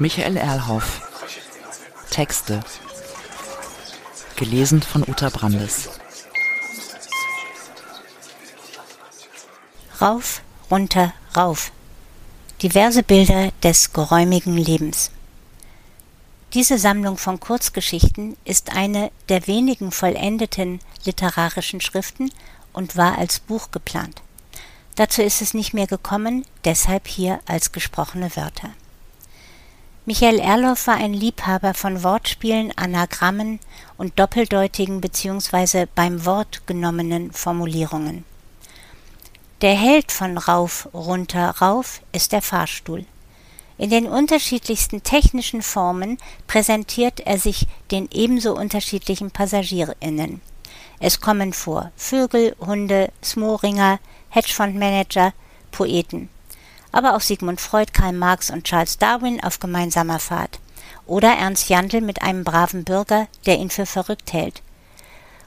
Michael Erlhoff. Texte. Gelesen von Uta Brandes. Rauf, runter, rauf. Diverse Bilder des geräumigen Lebens. Diese Sammlung von Kurzgeschichten ist eine der wenigen vollendeten literarischen Schriften und war als Buch geplant. Dazu ist es nicht mehr gekommen, deshalb hier als gesprochene Wörter. Michael Erloff war ein Liebhaber von Wortspielen, Anagrammen und doppeldeutigen bzw. beim Wort genommenen Formulierungen. Der Held von Rauf, runter, rauf ist der Fahrstuhl. In den unterschiedlichsten technischen Formen präsentiert er sich den ebenso unterschiedlichen PassagierInnen. Es kommen vor Vögel, Hunde, Smoringer, Hedgefondsmanager, Poeten. Aber auch Sigmund Freud, Karl Marx und Charles Darwin auf gemeinsamer Fahrt. Oder Ernst Jandl mit einem braven Bürger, der ihn für verrückt hält.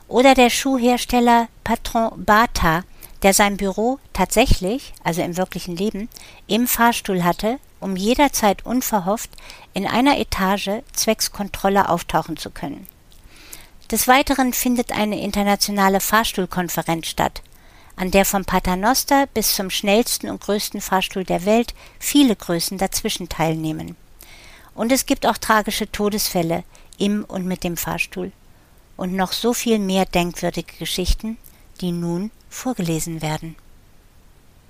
Oder der Schuhhersteller Patron Bata, der sein Büro tatsächlich, also im wirklichen Leben, im Fahrstuhl hatte um jederzeit unverhofft in einer Etage zwecks Kontrolle auftauchen zu können. Des Weiteren findet eine internationale Fahrstuhlkonferenz statt, an der vom Paternoster bis zum schnellsten und größten Fahrstuhl der Welt viele Größen dazwischen teilnehmen. Und es gibt auch tragische Todesfälle im und mit dem Fahrstuhl. Und noch so viel mehr denkwürdige Geschichten, die nun vorgelesen werden.